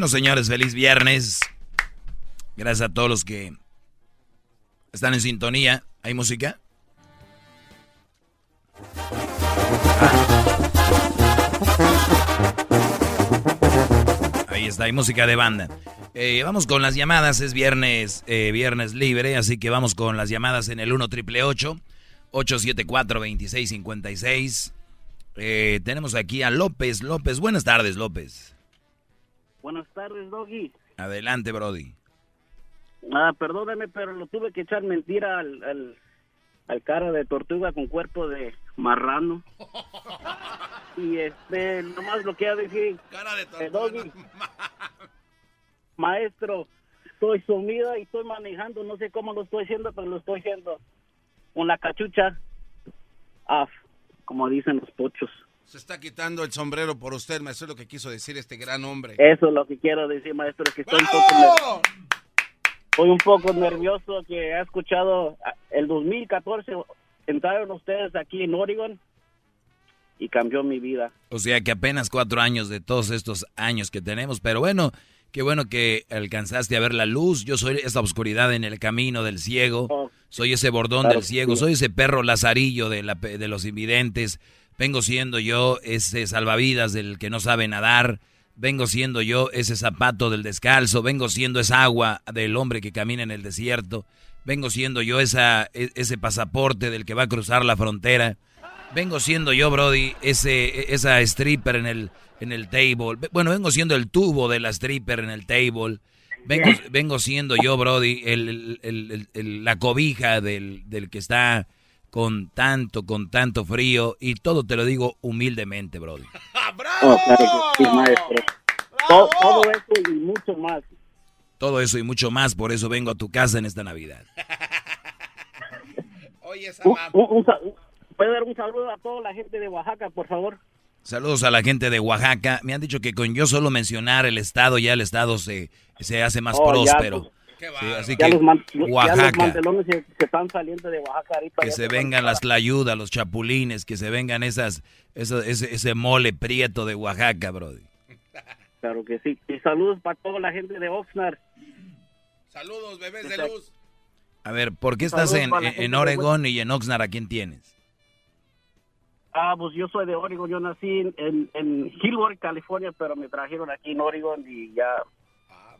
Bueno, señores, feliz viernes. Gracias a todos los que están en sintonía. ¿Hay música? Ahí está, hay música de banda. Eh, vamos con las llamadas, es viernes, eh, viernes libre, así que vamos con las llamadas en el 1 triple 874 2656. Eh, tenemos aquí a López. López, buenas tardes, López. Buenas tardes, Doggy. Adelante, Brody. Ah, perdóname, pero lo tuve que echar mentira al, al, cara de tortuga con cuerpo de marrano. y este, nomás lo que decir. Cara de eh, tortuga. maestro, estoy sumida y estoy manejando, no sé cómo lo estoy haciendo, pero lo estoy haciendo. Con la cachucha af, como dicen los pochos. Se está quitando el sombrero por usted, maestro, es lo que quiso decir este gran hombre. Eso es lo que quiero decir, maestro, que estoy un poco, estoy un poco nervioso que he escuchado ah, el 2014 entraron ustedes aquí en Oregon y cambió mi vida. O sea que apenas cuatro años de todos estos años que tenemos, pero bueno, qué bueno que alcanzaste a ver la luz. Yo soy esa oscuridad en el camino del ciego, oh. soy ese bordón del ciego, soy ese perro lazarillo de, la, de los invidentes Vengo siendo yo ese salvavidas del que no sabe nadar. Vengo siendo yo ese zapato del descalzo. Vengo siendo esa agua del hombre que camina en el desierto. Vengo siendo yo esa, e, ese pasaporte del que va a cruzar la frontera. Vengo siendo yo, Brody, ese, esa stripper en el, en el table. Bueno, vengo siendo el tubo de la stripper en el table. Vengo, vengo siendo yo, Brody, la cobija del, del que está con tanto, con tanto frío y todo te lo digo humildemente, Brody. ¡Bravo! Oh, maestro. Todo, eso y mucho más. Todo eso y mucho más, por eso vengo a tu casa en esta Navidad. Oye, ¿Puede dar un saludo a toda la gente de Oaxaca, por favor? Saludos a la gente de Oaxaca. Me han dicho que con yo solo mencionar el estado, ya el estado se, se hace más oh, próspero. Pues, así que Oaxaca. se, están saliendo de Oaxaca Que se vengan las tlayudas, los chapulines, que se vengan esas, ese, ese mole prieto de Oaxaca, Brody. Claro que sí. Y saludos para toda la gente de Oxnard. Saludos, bebés de luz. A ver, ¿por qué estás en, en Oregón y en Oxnard? ¿A quién tienes? Ah, pues yo soy de Oregon. Yo nací en, en, California, pero me trajeron aquí en Oregon y ya,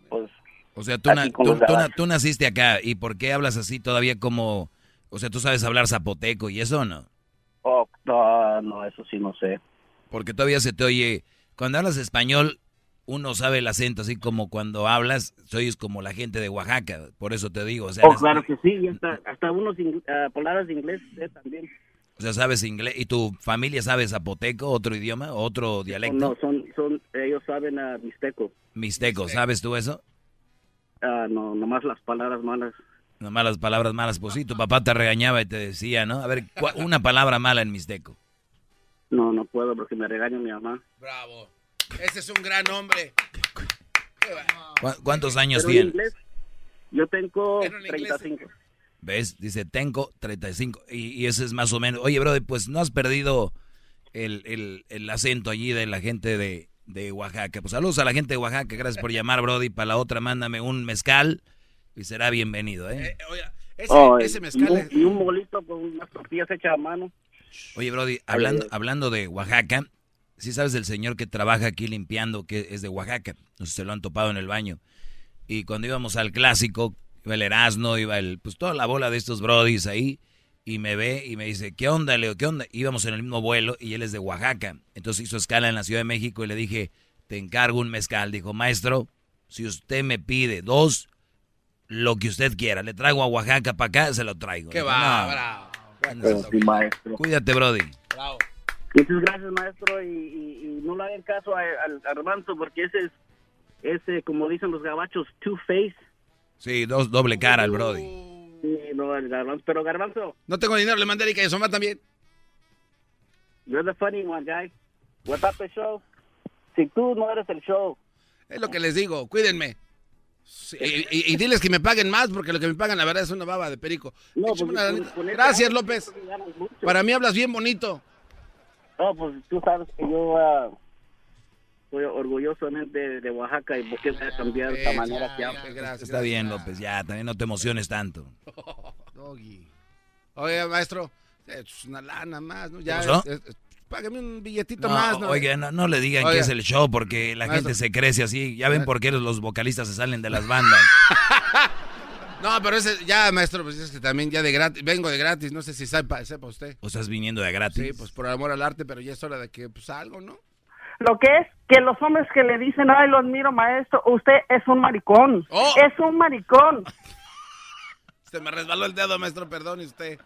pues o sea, tú, tú, naciste acá. ¿Y por qué hablas así todavía como... O sea, tú sabes hablar zapoteco y eso no? Oh, no, no, eso sí no sé. Porque todavía se te oye... Cuando hablas español, uno sabe el acento, así como cuando hablas, soy como la gente de Oaxaca. Por eso te digo. O sea, oh, claro que sí. hasta, hasta unos uh, palabras de inglés también. O sea, sabes inglés. ¿Y tu familia sabe zapoteco, otro idioma, otro dialecto? No, son, son ellos saben a mixteco. Mixteco, ¿sabes tú eso? Ah, no, nomás las palabras malas. Nomás las palabras malas. Pues sí, tu papá te regañaba y te decía, ¿no? A ver, una palabra mala en mixteco. No, no puedo porque me regaña mi mamá. Bravo. Ese es un gran hombre. ¿Cuántos años tienes? Yo tengo 35. ¿Ves? Dice, tengo 35. Y, y ese es más o menos. Oye, brother, pues no has perdido el, el, el acento allí de la gente de, de Oaxaca. Pues saludos a la gente de Oaxaca, gracias por llamar, Brody. Para la otra, mándame un mezcal y será bienvenido, ¿eh? eh oye, ese, mezcal. Y un, bolito con unas tortillas hechas a mano. Oye, Brody, hablando, hablando de Oaxaca, si sabes del señor que trabaja aquí limpiando, que es de Oaxaca. No sé si se lo han topado en el baño. Y cuando íbamos al clásico, iba el Erasmo, iba el, pues toda la bola de estos Brodis ahí y me ve y me dice, ¿qué onda, Leo? ¿Qué onda? Íbamos en el mismo vuelo y él es de Oaxaca. Entonces hizo escala en la Ciudad de México y le dije, te encargo un mezcal. Dijo, maestro, si usted me pide dos, lo que usted quiera, le traigo a Oaxaca para acá, se lo traigo. ¿Qué va? bravo. maestro. Cuídate, Brody. Bravo. Muchas gracias, maestro, y, no le hagan caso al Armando porque ese es ese, como dicen los gabachos, two-face. Sí, dos, doble cara el Brody. No, el garbanzo. Pero garbanzo, No tengo dinero, le mandé a Erika y a Soma también. you're the funny one, guy. What about the show? Si tú no eres el show. Es lo que les digo, cuídenme. Sí, y, y- y diles que me paguen más, porque lo que me pagan, la verdad, es una baba de perico. No, pues, con- con Gracias, López. Para mí hablas bien bonito. No, pues tú sabes que yo ah, soy orgullosamente de Oaxaca y por qué voy a cambiar de esta Eh, manera ya, que gracias, Está bien. López, ya, también no te emociones tanto. Doggy. Oye, maestro, es una lana más, ¿no? Ya, ¿Qué pasó? es- es- págame un billetito No, más, ¿no? oiga, no, no le digan Oiga. que es el show porque la Maestro. gente se crece así. Ya ven por qué los vocalistas se salen de las bandas. No, pero ese, ya, maestro, pues es que también ya de gratis, vengo de gratis, no sé si sepa, sepa usted. O estás viniendo de gratis. Sí, pues por amor al arte, pero ya es hora de que, pues algo, ¿no? Lo que es que los hombres que le dicen, ay, lo admiro, maestro, usted es un maricón. Oh. Es un maricón. Se me resbaló el dedo, maestro, perdone usted.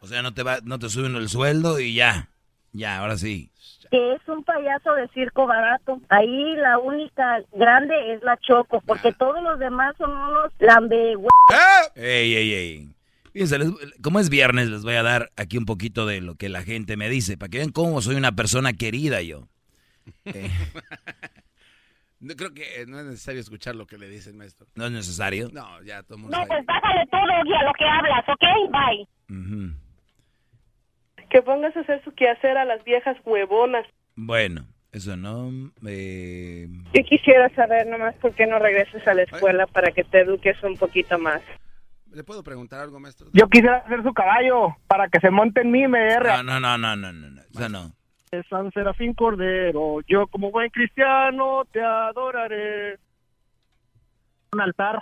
O sea, no te va, no te suben el sueldo y ya. Ya, ahora sí. que es un payaso de circo barato. Ahí la única grande es la Choco, porque todos los demás son unos lambe... ¡Eh! Ey, ey, ey. Fíjense, les- como es viernes, les voy a dar aquí un poquito de lo que la gente me dice, para que vean cómo soy una persona querida yo. Eh, No, creo que eh, no es necesario escuchar lo que le dicen, maestro. no es necesario. No, ya todo el mundo No, pues bájale todo y a lo que hablas, ¿ok? Bye. Que pongas a hacer su quehacer a las viejas huevonas. Bueno, eso no. eh, Yo quisiera saber nomás por qué no regresas a la escuela para que te eduques un poquito más. ¿Le puedo preguntar algo, maestro? Yo quisiera ser su caballo para que se monte en mí y me no, no, no, no, no, no, no, eso no. San Serafín Cordero, yo como buen cristiano te adoraré. Un altar,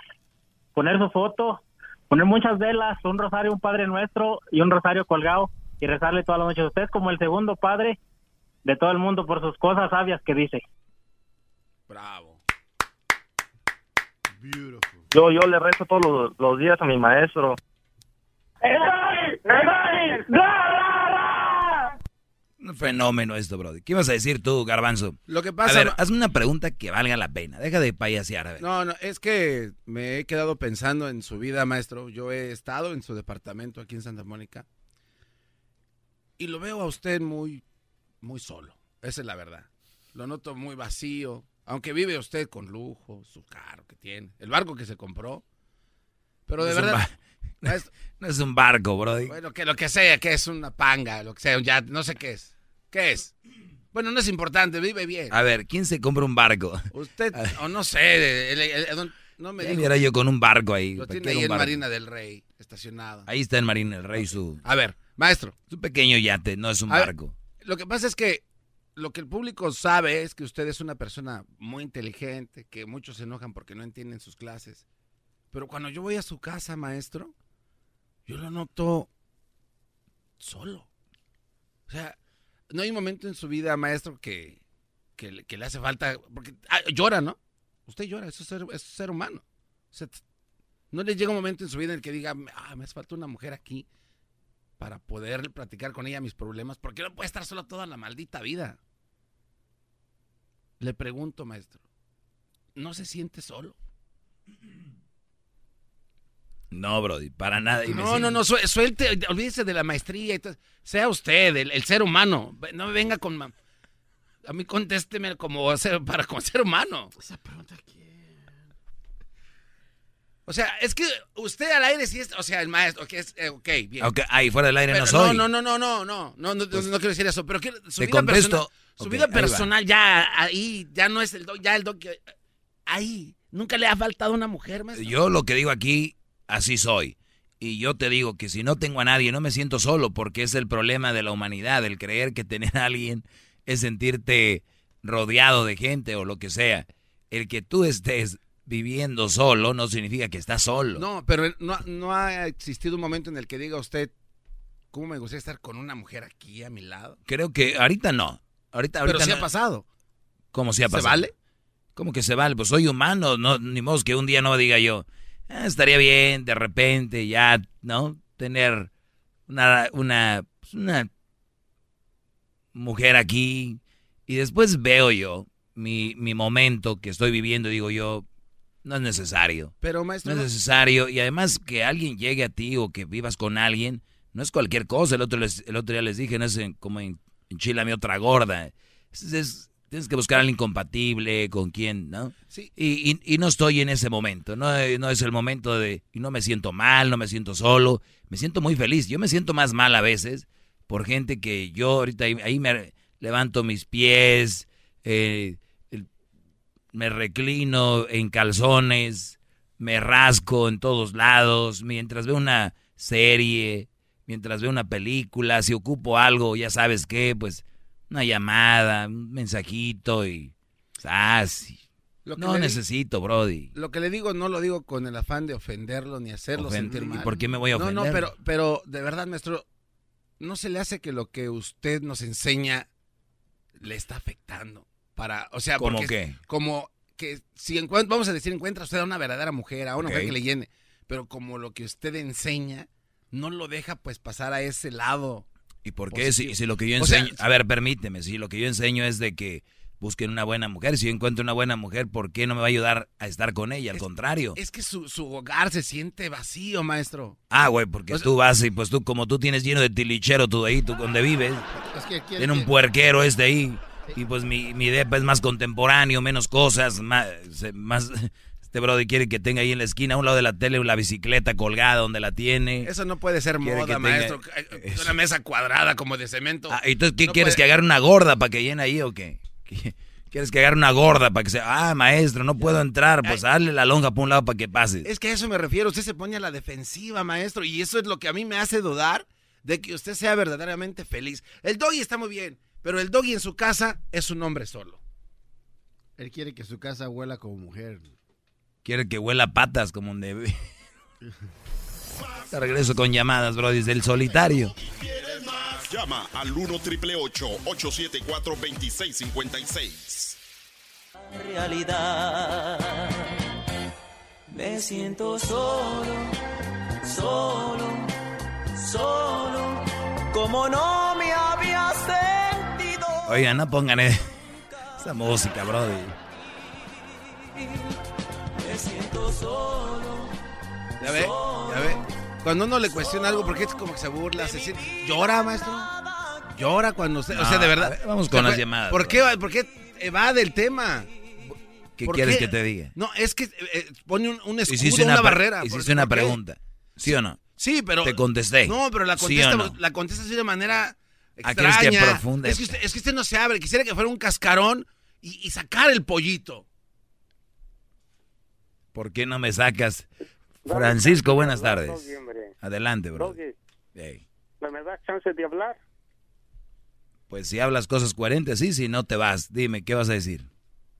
poner su foto, poner muchas velas, un rosario, un Padre Nuestro y un rosario colgado y rezarle toda la noche. Usted es como el segundo padre de todo el mundo por sus cosas sabias que dice. Bravo. Yo, yo le rezo todos los, los días a mi maestro. Un fenómeno esto, Brody. ¿Qué ibas a decir tú, Garbanzo? Lo que A pasa... ver, ma- hazme una pregunta que valga la pena. Deja de payasear, a ver. No, no, es que me he quedado pensando en su vida, maestro. Yo he estado en su departamento aquí en Santa Mónica y lo veo a usted muy, muy solo. Esa es la verdad. Lo noto muy vacío, aunque vive usted con lujo, su carro que tiene, el barco que se compró. Pero de Es verdad, ba- maestro, No es un barco, Brody. bueno, que lo que sea, que es una panga, lo que sea, ya no sé qué es. ¿Qué es? Bueno, no es importante, vive bien. A ver, ¿quién se compra un barco? Usted, o no sé, el- el- el- no me dijo. yo con un barco ahí. Lo ¿Para tiene ahí en barco? Marina del Rey, estacionado. Ahí está en Marina el Rey, su, A ver, maestro, su pequeño yate, no es un A ver. barco. lo que pasa es que lo que el público sabe es que usted es una persona muy inteligente, que muchos se enojan porque no entienden sus clases. Pero cuando yo voy a su casa, maestro, yo lo noto solo. O sea, no hay un momento en su vida, maestro, que, que, le- hace falta... Porque ah, llora, ¿no? Usted llora, eso es ser, ser humano. No le llega un momento en su vida en el que diga, ah, me hace falta una mujer aquí para poder platicar con ella mis problemas, porque no puede estar solo toda la maldita vida. Le pregunto, maestro, ¿no se siente solo? No, Brody, para nada. No, no, no, suelte, olvídese de la maestría. Y. Sea usted, el, ser humano. No me venga con... A mí contésteme como ser, para como ser humano. Esa pregunta quién. O sea, es que usted al aire sí es, o sea, el maestro, ok, es, eh, okay bien. Ahí fuera del aire pero, no soy. No, no, no, no, no, no, no, no pues quiero decir eso, pero que, su vida personal, su vida personal ya ahí ya no es el doc, ya el doc ahí nunca le ha faltado una mujer, maestro. Yo lo que digo aquí así soy. Y yo te digo que si no tengo a nadie, no me siento solo, porque es el problema de la humanidad, el creer que tener a alguien es sentirte rodeado de gente o lo que sea. El que tú estés viviendo solo no significa que estás solo. No, pero no, no ha existido un momento en el que diga usted, ¿cómo me gustaría estar con una mujer aquí a mi lado? Creo que ahorita no. Ahorita, ahorita Pero sí no. ha pasado. ¿Cómo se ha ¿Se pasado? vale? ¿Cómo que se vale? Pues soy humano, no, ni modo que un día no diga yo, "Ah, estaría bien de repente ya, ¿no? Tener una, una, pues, una mujer aquí. Y después veo yo, mi, mi momento que estoy viviendo, digo yo, no es necesario. Pero maestro... No es necesario. Y además que alguien llegue a ti o que vivas con alguien, no es cualquier cosa. El otro, el otro día les dije, no es como en, mi otra gorda. Es, tienes que buscar a alguien incompatible, con quien, ¿no? Sí. Y, y, no estoy en ese momento. No, no es el momento de... Y no me siento mal, no me siento solo. Me siento muy feliz. Yo me siento más mal a veces por gente que yo ahorita ahí, me levanto mis pies, eh, me reclino en calzones, me rasco en todos lados, mientras veo una serie, mientras veo una película, si ocupo algo, ya sabes qué, pues una llamada, un mensajito y... Ah, no necesito, Brody. Lo que le digo no lo digo con el afán de ofenderlo ni hacerlo sentir mal. ¿Y por qué me voy a ofender? No, no, pero, pero de verdad, maestro, ¿no se le hace que lo que usted nos enseña le está afectando? Para, o sea, ¿Cómo qué? Como que si vamos a decir, encuentra usted a una verdadera mujer, a una mujer que le llene, pero como lo que usted enseña no lo deja pues pasar a ese lado. ¿Y por qué? Si, lo que yo enseño, a ver, permíteme, si lo que yo enseño es de que busquen una buena mujer. Si yo encuentro una buena mujer, ¿por qué no me va a ayudar a estar con ella? Al contrario. Es que su, hogar se siente vacío, maestro. Ah, güey, porque tú vas y pues tú, como tú tienes lleno de tilichero tú ahí, tú donde vives. tiene un puerquero este ahí. Y pues mi, mi depa es más contemporáneo, menos cosas, más, más este brother quiere que tenga ahí en la esquina, a un lado de la tele, la bicicleta colgada donde la tiene. Eso no puede ser moda, maestro. Una mesa cuadrada como de cemento. Ah, ¿y tú qué quieres? ¿Que agarre una gorda para que llene ahí o qué? ¿Quieres que agarre una gorda para que sea, ah, maestro, no puedo entrar? Pues dale la lonja por un lado para que pase. Es que a eso me refiero, usted se pone a la defensiva, maestro, y eso es lo que a mí me hace dudar de que usted sea verdaderamente feliz. El doggy está muy bien, pero el doggy en su casa es un hombre solo. Él quiere que su casa huela como mujer. Quiere que huela patas como un debe. Te regreso con llamadas, bro, desde el solitario. Llama al 1 triple 874 2656. Realidad. Me siento solo, solo, solo, como no me había sentido. Oigan, no pongan esa música, brody. Me siento solo. Ya ve, ya ve. Cuando uno le cuestiona algo, porque es como que se burla, se siente... ¿Llora, maestro? ¿Llora cuando usted... o sea, de verdad... vamos con las llamadas. ¿Por qué, ¿Por qué evade el tema? ¿Qué quieres que te diga? No, es que eh, pone un, un escudo, una, barrera. Hiciste una pregunta. ¿Sí o no? Sí, pero... Te contesté. No, pero la contesta, la contesta así de manera extraña. Que profunda? Es que, usted, es que usted no se abre. Quisiera que fuera un cascarón y, y sacar el pollito. ¿Por qué no me sacas? Francisco, buenas tardes. Adelante, bro. ¿Me das chance de hablar? Pues si hablas cosas coherentes, sí, si no te vas. Dime, ¿qué vas a decir?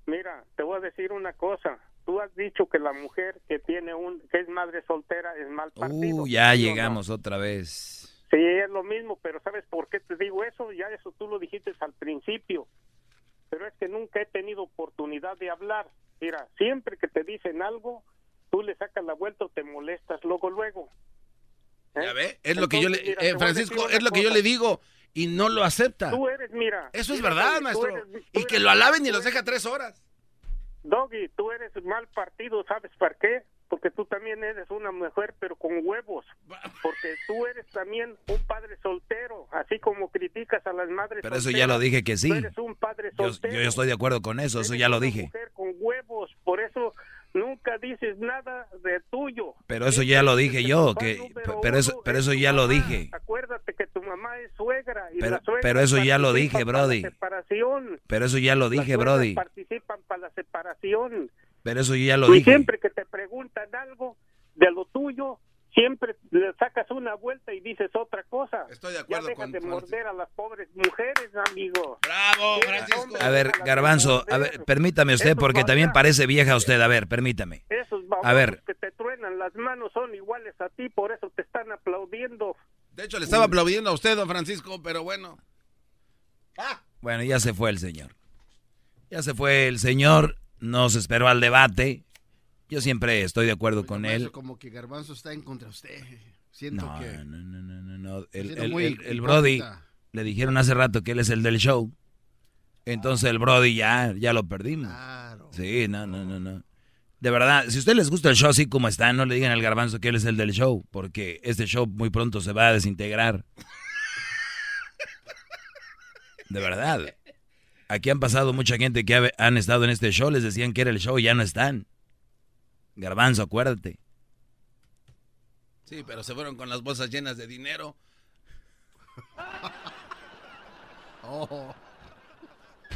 Mira, te voy a decir una cosa. Tú has dicho que la mujer que tiene un que es madre soltera es mal partido. Uh, ya llegamos otra vez. Sí, es lo mismo, pero ¿sabes por qué te digo eso? Ya eso tú lo dijiste al principio. Pero es que nunca he tenido oportunidad de hablar. Mira, siempre que te dicen algo, tú le sacas la vuelta o te molestas luego, luego. ¿Eh? Ya ve, es lo que yo le, eh, Francisco, es lo que yo le digo y no lo acepta. Tú eres, mira. Eso es verdad, maestro. y que lo alaben y los deja tres horas. Doggy, tú eres mal partido, ¿sabes por qué? Porque tú también eres una mujer, pero con huevos. Porque tú eres también un padre soltero, así como criticas a las madres Pero eso ya lo dije que sí. Tú eres un padre soltero. Yo, yo estoy de acuerdo con eso, eso ya lo dije. Mujer con huevos, por eso nunca dices nada de tuyo. Pero eso ya lo dije yo, que pero eso pero eso ya lo dije. Acuérdate que tu mamá es suegra y pero, la suegra pero eso ya lo dije, brody. Pero eso ya lo dije, brody. Participan para la separación. Pero eso ya lo y dije. siempre que te preguntan algo de lo tuyo, siempre le sacas una vuelta y dices otra cosa. Estoy de acuerdo ya de morder a las pobres mujeres, amigo. Bravo, Francisco. A ver, Garbanzo, a ver, permítame usted porque también parece vieja usted, a ver, permítame. Esos a ver. que te truenan las manos son iguales a ti, por eso te están aplaudiendo. De hecho, le estaba aplaudiendo a usted, don Francisco, pero bueno. Ah. Bueno, ya se fue el señor. Ya se fue el señor, nos esperó al debate. Yo siempre estoy de acuerdo con él. Como que Garbanzo está en contra de usted. Siento no, que... no, no, no, no, El, el, el, Brody le dijeron hace rato que él es el del show. Entonces el Brody ya, ya lo perdimos. Sí, no, no, no, no. De verdad, si a ustedes les gusta el show así como está, no le digan al garbanzo que él es el del show, porque este show muy pronto se va a desintegrar. De verdad. Aquí han pasado mucha gente que han estado en este show, les decían que era el show y ya no están. Garbanzo, acuérdate. Sí, pero se fueron con las bolsas llenas de dinero. oh.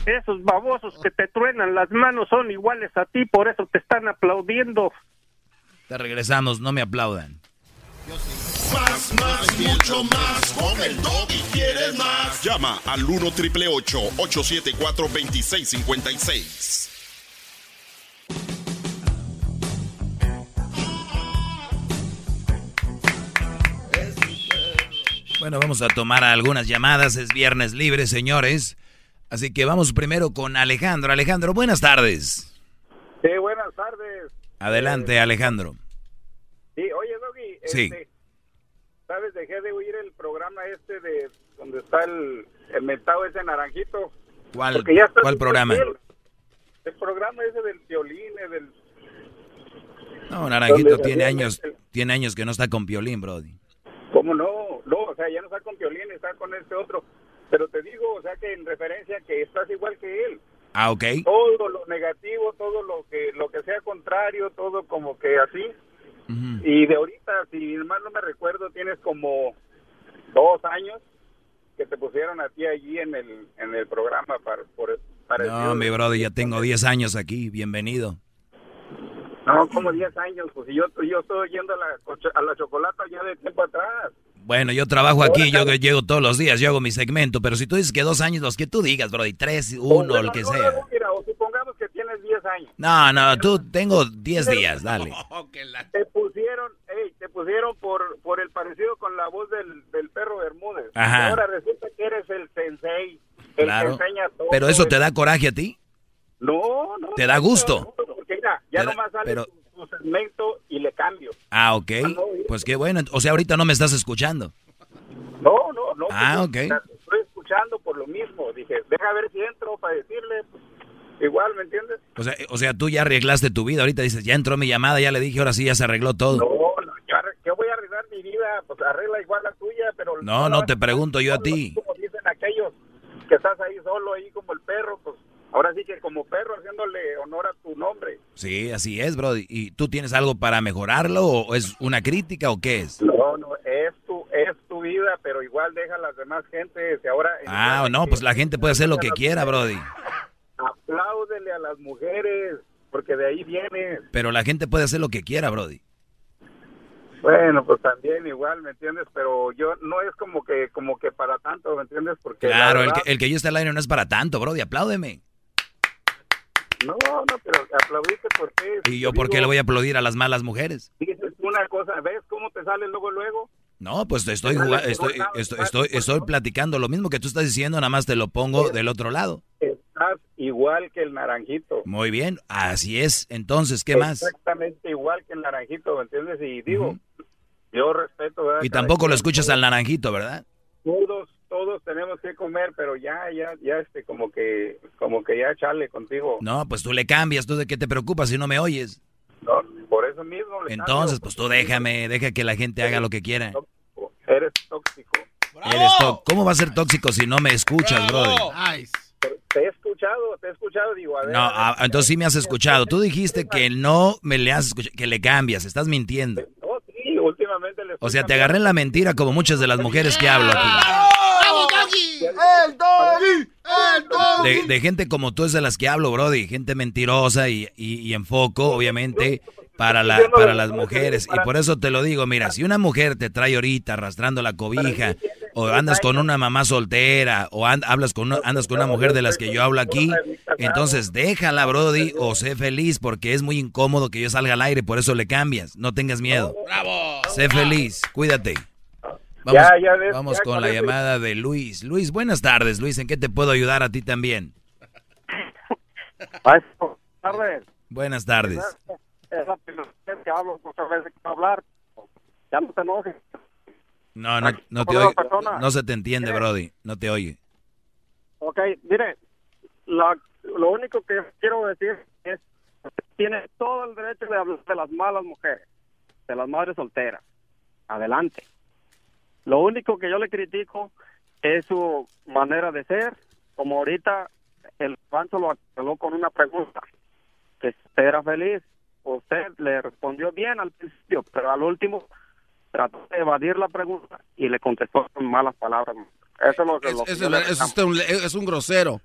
Esos babosos que te truenan las manos son iguales a ti, por eso te están aplaudiendo. Te regresamos, no me aplaudan. Más, más, mucho más. Con el y quieres más. Llama al 1 triple 874 2656. Bueno, vamos a tomar algunas llamadas. Es viernes libre, señores. Así que vamos primero con Alejandro. Alejandro, buenas tardes. Sí, buenas tardes. Adelante, eh, Alejandro. Sí, oye, Doggy. Sí. Este, ¿Sabes? Dejé de oír el programa este de donde está el, el mentado ese naranjito. ¿Cuál, ¿cuál programa? El, programa ese del violín, del... No, Naranjito tiene años, tiene años que no está con violín, Brody. ¿Cómo no? No, o sea, ya no está con violín, está con este otro. Pero te digo, o sea, que en referencia que estás igual que él. Ah, ok. Todo lo negativo, todo lo que lo que sea contrario, todo como que así. Y de ahorita, si mal no me recuerdo, tienes como dos años que te pusieron a ti allí en el, en el programa para, por, para No, mi brother, ya tengo 10 años aquí, bienvenido. No, como 10 años, pues yo, yo estoy yendo a la, a la chocolata ya de tiempo atrás. Bueno, yo trabajo aquí, yo llego todos los días, yo hago mi segmento, pero si tú dices que dos años, los que tú digas, Brody, tres, uno, el que sea. mira, o que tienes 10 años. No, no, tú tengo 10 días, dale. Te pusieron, hey, te pusieron por, por el parecido con la voz del, del perro Bermúdez. Ajá. Ahora resulta que eres el sensei, el claro. que enseña todo. Pero eso te da coraje a ti? No, no. ¿Te da gusto? Porque mira, ya nomás sale pero... tu, tu segmento y le cambio. Ah, ok. Pues qué bueno. O sea, ahorita no me estás escuchando. No, no, no. Ah, ok. Estoy escuchando por lo mismo. Dije, deja ver si entro para decirle. Igual, ¿me entiendes? O sea, o sea, tú ya arreglaste tu vida. Ahorita dices, ya entró mi llamada, ya le dije, ahora sí ya se arregló todo. No, no, yo, yo voy a arreglar mi vida. Pues arregla igual la tuya, pero... No, no, te pregunto yo a ti. Como dicen aquellos que estás ahí solo, ahí como el perro, pues ahora sí que como perro haciéndole honor a tu nombre. Sí, así es, bro. ¿Y tú tienes algo para mejorarlo o es una crítica o qué es? No, no, es tu, es tu vida, pero igual deja a las demás gentes. Ahora, ah, no, pues la gente puede hacer lo que quiera, Brody. A las mujeres, porque de ahí viene. Pero la gente puede hacer lo que quiera, Brody. Bueno, pues también igual, ¿me entiendes? Pero yo no es como que como que para tanto, ¿me entiendes? Porque claro, verdad, el, que, el que yo esté al aire no es para tanto, Brody, apláudeme. No, no, pero aplaudiste por qué. ¿Y yo por qué le voy a aplaudir a las malas mujeres? Dices una cosa, ¿ves cómo te sale luego, luego? No, pues estoy, estoy, estoy, estoy, estoy platicando lo mismo que tú estás diciendo, nada más te lo pongo del otro lado. Estás igual que el naranjito. Muy bien, así es. Entonces, ¿qué más? Exactamente igual que el naranjito, ¿me entiendes? Y digo, uh -huh. yo respeto. ¿verdad? Y tampoco lo escuchas al naranjito, ¿verdad? Todos, todos tenemos que comer, pero ya, ya, ya, este, como que, como que ya chale contigo. No, pues tú le cambias, ¿tú de qué te preocupas si no me oyes? No, por eso mismo. Le Entonces, cambio. pues tú déjame, deja que la gente haga lo que quiera. Tóxico. Eres tóxico. Eres ¿Cómo va a ser tóxico si no me escuchas, brother? Nice. Te he escuchado, te he escuchado, digo, a ver. No, a ver, a, entonces sí me has escuchado. Tú dijiste que no me le has escuchado, que le cambias, estás mintiendo. No, sí, últimamente le O sea, te agarré en la mentira como muchas de las mujeres que hablo aquí. ¡El doggy! ¡El De, de, gente como tú es de las que hablo, Brody. Gente mentirosa y, y, y enfoco, obviamente, para, la, para las mujeres. Y por eso te lo digo, mira, si una mujer te trae ahorita arrastrando la cobija, o andas con una mamá soltera, o and, hablas con una, andas con una mujer de las que yo hablo aquí, entonces déjala, Brody, o sé feliz, porque es muy incómodo que yo salga al aire, por eso le cambias. No tengas miedo. ¡Bravo! Sé feliz, cuídate. Vamos, ya, ya ves, vamos ya con con la llamada de Luis. Luis, buenas tardes, Luis. ¿En qué te puedo ayudar a ti también? Maestro, tardes. Buenas tardes. Es la primera vez que hablo, muchas veces quiero hablar. Ya no te enojes. No, no, no te oye. No se te entiende, Brody. No te oye. Ok, mire, la, lo único que quiero decir es tiene todo el derecho de hablar de las malas mujeres, de las madres solteras. Adelante. Lo único que yo le critico es su manera de ser, como ahorita el Pancho lo aclaró con una pregunta, que usted era feliz, usted le respondió bien al principio, pero al último trató de evadir la pregunta y le contestó con malas palabras. Eso es lo que... Es, es, un, grosero.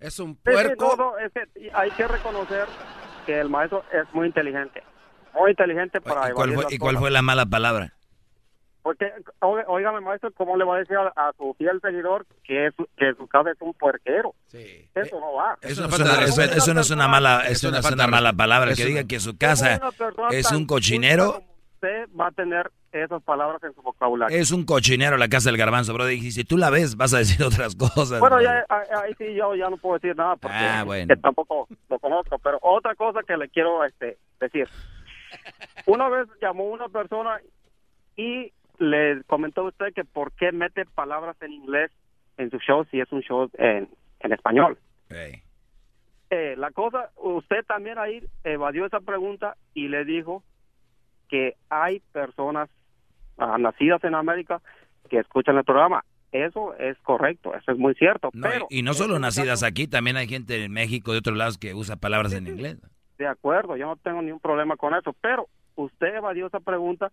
Es un puerco. es que hay que reconocer que el maestro es muy inteligente. Muy inteligente para ¿Y cuál, fue, ¿y cuál fue la mala palabra? Porque, oígame, maestro, ¿cómo le va a decir a, su fiel seguidor que, que su casa es un puerquero? Sí. Eso no va. Eso, no es una mala, eso no es una mala palabra. Que diga que su casa es un cochinero. Usted va a tener esas palabras en su vocabulario. Es un cochinero la casa del garbanzo, bro. Y si tú la ves, vas a decir otras cosas. Bueno, ya, ahí sí yo ya no puedo decir nada porque ah, tampoco lo conozco. Pero otra cosa que le quiero este, decir. Una vez llamó una persona y le comentó usted que por qué mete palabras en inglés en su show si es un show en, en español. Eh, la cosa, usted también ahí evadió esa pregunta y le dijo que hay personas ah, nacidas en América que escuchan el programa. Eso es correcto, eso es muy cierto. pero y no solo nacidas aquí, también hay gente en México de otros lados que usa palabras en inglés. De acuerdo, yo no tengo ningún problema con eso, pero usted evadió esa pregunta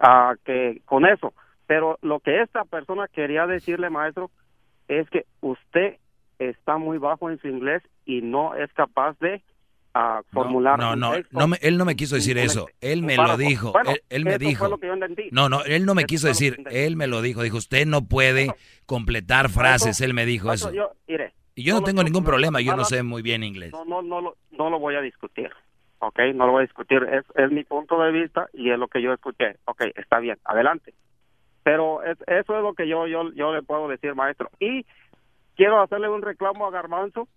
a que con eso. Pero lo que esta persona quería decirle, maestro, es que usted está muy bajo en su inglés y no es capaz de uh, formular. No, no, no, él no me quiso decir eso. Él me lo dijo. él, me dijo. No, no, él no me quiso decir. Él me lo dijo. Dijo, usted no puede completar frases. Él me dijo eso. y yo no, tengo ningún problema. Yo no sé muy bien inglés. No, no, no, no lo voy a discutir. ¿Ok? No lo voy a discutir, es, es mi punto de vista y es lo que yo escuché, ok, está bien, adelante. Pero es, eso es lo que yo, yo, yo le puedo decir, maestro. Y quiero hacerle un reclamo a Garbanzo.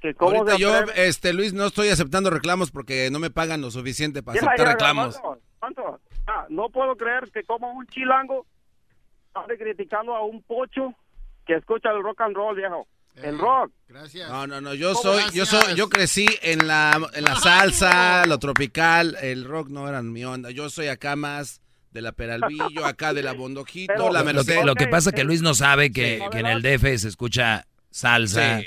Que cómo Ahorita yo, este, Luis, no estoy aceptando reclamos porque no me pagan lo suficiente para aceptar reclamos. Ah, no puedo creer que como un chilango esté criticando a un pocho que escucha el rock and roll, viejo. El rock. Gracias. No, no, no, yo soy, yo soy, yo crecí en la, en la salsa, lo tropical, el rock no era mi onda. Yo soy acá más de la Peralvillo, acá de la Bondojito, la Merced. Lo que, pasa es que Luis no sabe que, en el DF se escucha salsa,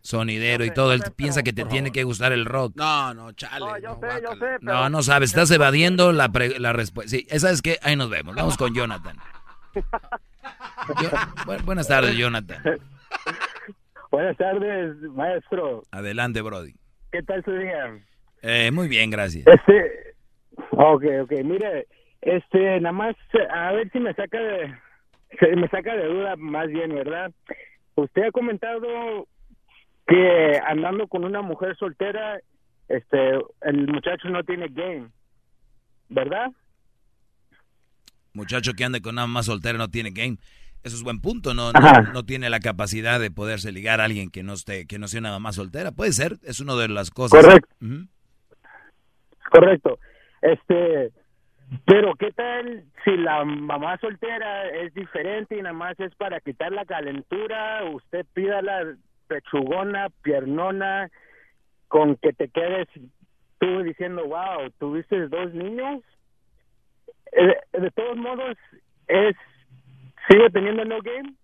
sonidero y todo. Él piensa que te tiene que gustar el rock. No, no, chale. No, yo sé, yo sé, no, no sabes, estás evadiendo la, la respuesta. Sí, esa es que ahí nos vemos. Vamos con Jonathan. buenas tardes, Jonathan. Buenas tardes, maestro. Adelante, Brody. ¿Qué tal su día? Eh, muy bien, gracias. Este, ok, ok, mire, este, nada más, a ver si me saca de, me saca de duda más bien, ¿verdad? Usted ha comentado que andando con una mujer soltera, este, el muchacho no tiene game, ¿verdad? Muchacho que ande con una más soltera no tiene game. Eso es buen punto, no, no, tiene la capacidad de poderse ligar a alguien que no esté, que no sea nada más soltera. Puede ser, es una de las cosas. Correcto. Correcto. Este, pero ¿qué tal si la mamá soltera es diferente y nada más es para quitar la calentura? Usted pida la pechugona, piernona, con que te quedes tú diciendo, wow, tuviste dos niños. Eh, de todos modos, es ¿Sigo teniendo no game?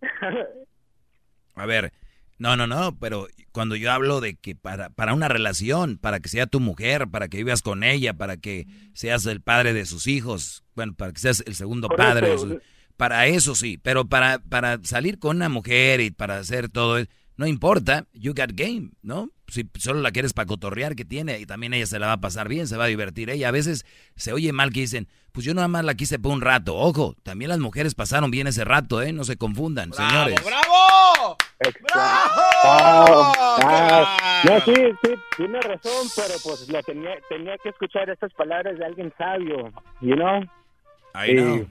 A ver, no, no, no, pero cuando yo hablo de que para, para una relación, para que sea tu mujer, para que vivas con ella, para que seas el padre de sus hijos, bueno, para que seas el segundo padre de sus, para eso sí, pero para, para salir con una mujer y para hacer todo, no importa, you got game, ¿no? Si solo la quieres para cotorrear que tiene y también ella se la va a pasar bien, se va a divertir ella. A veces se oye mal que dicen, pues yo nada más la quise por un rato. Ojo, también las mujeres pasaron bien ese rato, ¿eh? No se confundan, señores. ¡Bravo! ¡Bravo! Ah, no, sí, sí, tiene razón, pero pues lo tenía, tenía que escuchar estas palabras de alguien sabio, you know? Know.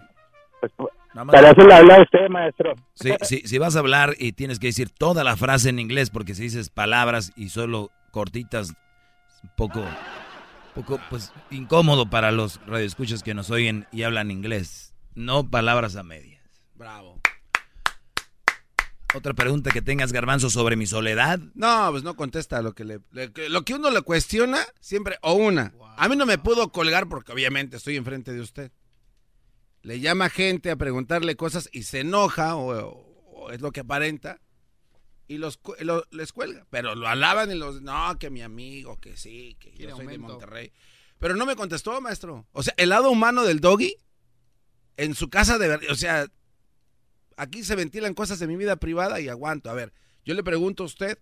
Pues, para eso le habla a usted, maestro. Sí, sí, si vas a hablar y tienes que decir toda la frase en inglés, porque si dices palabras y solo cortitas, un poco, poco pues, incómodo para los radioescuchas que nos oyen y hablan inglés. No palabras a medias. Bravo. Otra pregunta que tengas, Garbanzo, sobre mi soledad. No, pues no contesta lo que le, lo que uno le cuestiona siempre o una. A mí no me pudo colgar porque obviamente estoy enfrente de usted. Le llama gente a preguntarle cosas y se enoja o, es lo que aparenta y los les cuelga, pero lo alaban y los no, que mi amigo, que sí, que yo soy de Monterrey. Pero no me contestó, maestro. O sea, el lado humano del doggy en su casa de verdad, o sea, aquí se ventilan cosas de mi vida privada y aguanto. A ver, yo le pregunto a usted,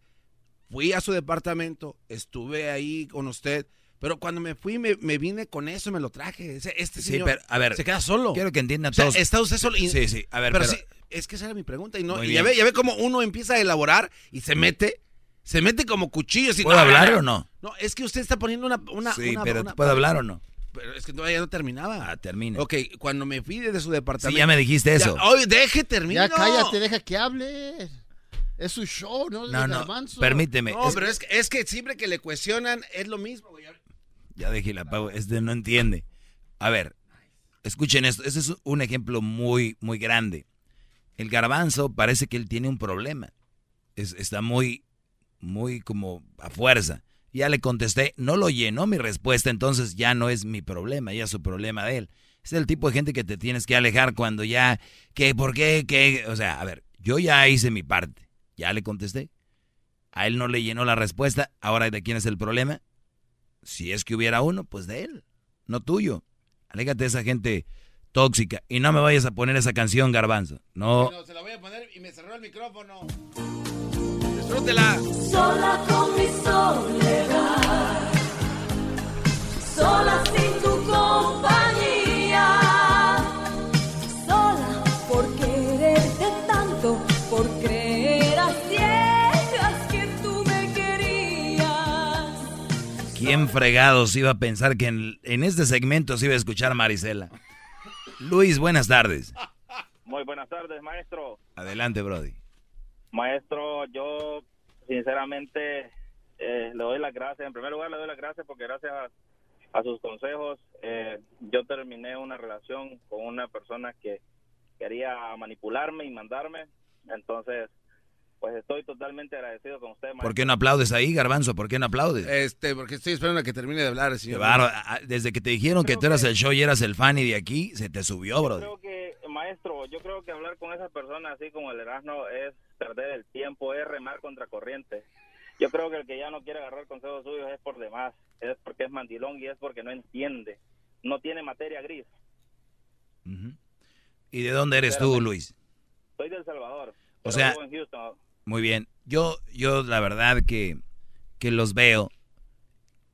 fui a su departamento, estuve ahí con usted, pero cuando me fui me, vine con eso, me lo traje. Este señor sí, pero, a ver, se queda solo. Quiero que entiendan todos. está usted solo. sí, sí, a ver, pero, sí, es que esa era mi pregunta y no y ya ve, ya ve cómo uno empieza a elaborar y se mete se mete como cuchillo. ¿Puedo hablar o no? No, es que usted está poniendo una... una sí, pero ¿puedo hablar o no? Pero es que todavía no terminaba. Ah, termina. Ok, cuando me fui de su departamento. Sí, ya me dijiste eso. oye, deje, termino. Ya cállate, deja que hable. Es su show, ¿no? No, no, permíteme. No, pero es que, es que siempre que le cuestionan es lo mismo, güey. Ya dejé la pago, este no entiende. A ver, escuchen esto. Este es un ejemplo muy, muy grande. El garbanzo parece que él tiene un problema. Es, está muy, muy como a fuerza. Ya le contesté, no lo llenó mi respuesta, entonces ya no es mi problema, ya es su problema de él. Es el tipo de gente que te tienes que alejar cuando ya, que, ¿por qué? Que, o sea, a ver, yo ya hice mi parte, ya le contesté. A él no le llenó la respuesta, ahora ¿de quién es el problema? Si es que hubiera uno, pues de él, no tuyo. Alégate de esa gente tóxica y no me vayas a poner esa canción, garbanzo. No. se la voy a poner y me cerró el micrófono. Disfrútela. Sola con mi soledad. Sola sin ¿Quién fregados iba a pensar que en, en este segmento se iba a escuchar Marisela? Luis, buenas tardes. Muy buenas tardes, maestro. Adelante, Brody. Maestro, yo sinceramente eh, le doy las gracias. En primer lugar, le doy las gracias porque gracias a, sus consejos eh, yo terminé una relación con una persona que quería manipularme y mandarme. Entonces, pues estoy totalmente agradecido con usted. ¿Por qué no aplaudes ahí, Garbanzo? ¿Por qué no aplaudes? Este, porque estoy esperando a que termine de hablar, señor. Desde que te dijeron que tú eras el show y eras el fan y de aquí, se te subió, bro. Creo que, maestro, yo creo que hablar con esa persona así como el Erasmo es perder el tiempo, es remar contra corriente. Yo creo que el que ya no quiere agarrar consejos suyos es por demás, es porque es mandilón y es porque no entiende, no tiene materia gris. ¿Y de dónde eres tú, Luis? Soy de El Salvador. O sea, muy bien. Yo, yo la verdad que, que los veo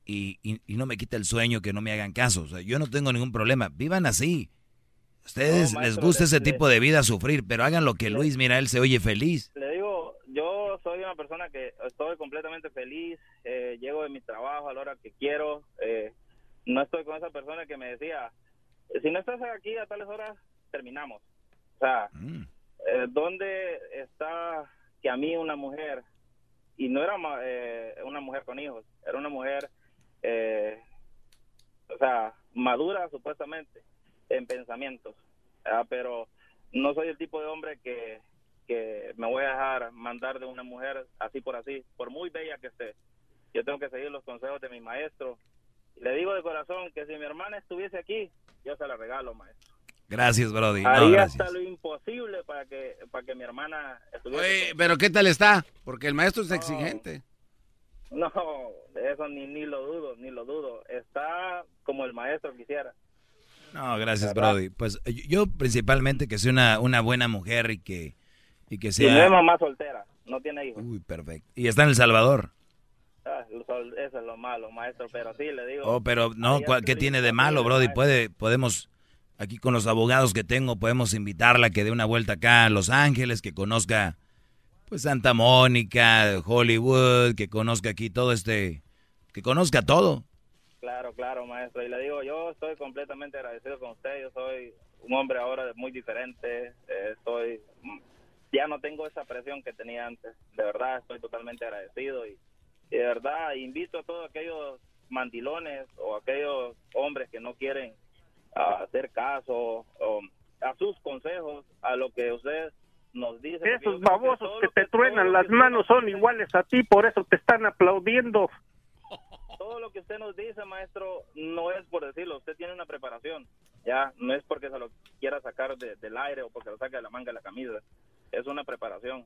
y, y, no me quita el sueño que no me hagan caso. O sea, yo no tengo ningún problema. Vivan así. Ustedes les gusta ese tipo de vida sufrir, pero hagan lo que Luis, mira, él se oye feliz. Le digo, yo soy una persona que estoy completamente feliz, eh, llego de mi trabajo a la hora que quiero, eh, no estoy con esa persona que me decía, si no estás aquí a tales horas, terminamos. O sea, mm. eh, ¿dónde está que a mí una mujer, y no era eh, una mujer con hijos, era una mujer, eh, o sea, madura supuestamente en pensamientos, pero no soy el tipo de hombre que, que me voy a dejar mandar de una mujer así por así, por muy bella que esté. Yo tengo que seguir los consejos de mi maestro. Le digo de corazón que si mi hermana estuviese aquí, yo se la regalo, maestro. Gracias, Brody. Haría hasta lo imposible para que, para que mi hermana estuviera. Oye, pero ¿qué tal está? Porque el maestro es exigente. No, eso ni, ni lo dudo, ni lo dudo. Está como el maestro quisiera. No, gracias, Brody. Pues yo principalmente que una, una buena mujer y que, y que sea... Y no es mamá soltera, no tiene hijos. Uy, perfecto. ¿Y está en El Salvador? Ah, eso es lo malo, maestro, pero sí, le digo... Oh, pero no, ¿qué tiene de malo, Brody? Puede, podemos Aquí con los abogados que tengo podemos invitarla que dé una vuelta acá a Los Ángeles, que conozca pues Santa Mónica, Hollywood, que conozca aquí todo este, que conozca todo. Claro, claro, maestro. Y le digo, yo estoy completamente agradecido con usted. Yo soy un hombre ahora muy diferente. Eh, estoy, ya no tengo esa presión que tenía antes. De verdad, estoy totalmente agradecido y de verdad invito a todos aquellos mandilones o aquellos hombres que no quieren a hacer caso a sus consejos, a lo que usted nos dice... Esos babosos que te truenan las manos son iguales a ti, por eso te están aplaudiendo. Todo lo que usted nos dice, maestro, no es por decirlo, usted tiene una preparación, ya, no es porque se lo quiera sacar del aire o porque lo saque de la manga de la camisa, es una preparación,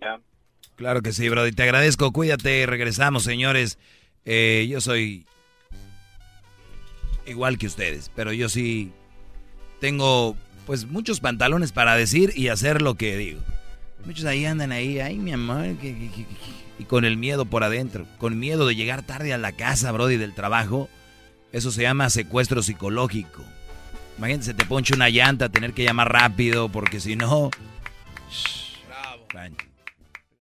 ya. Claro que sí, Brody, te agradezco, cuídate, regresamos, señores. Eh, yo soy igual que ustedes, pero yo sí tengo pues muchos pantalones para decir y hacer lo que digo. Muchos ahí andan ahí, ay mi amor, y con el miedo por adentro, con miedo de llegar tarde a la casa, Brody, del trabajo. Eso se llama secuestro psicológico. Imagínate, te ponche una llanta, tener que llamar rápido, porque si no... Bravo.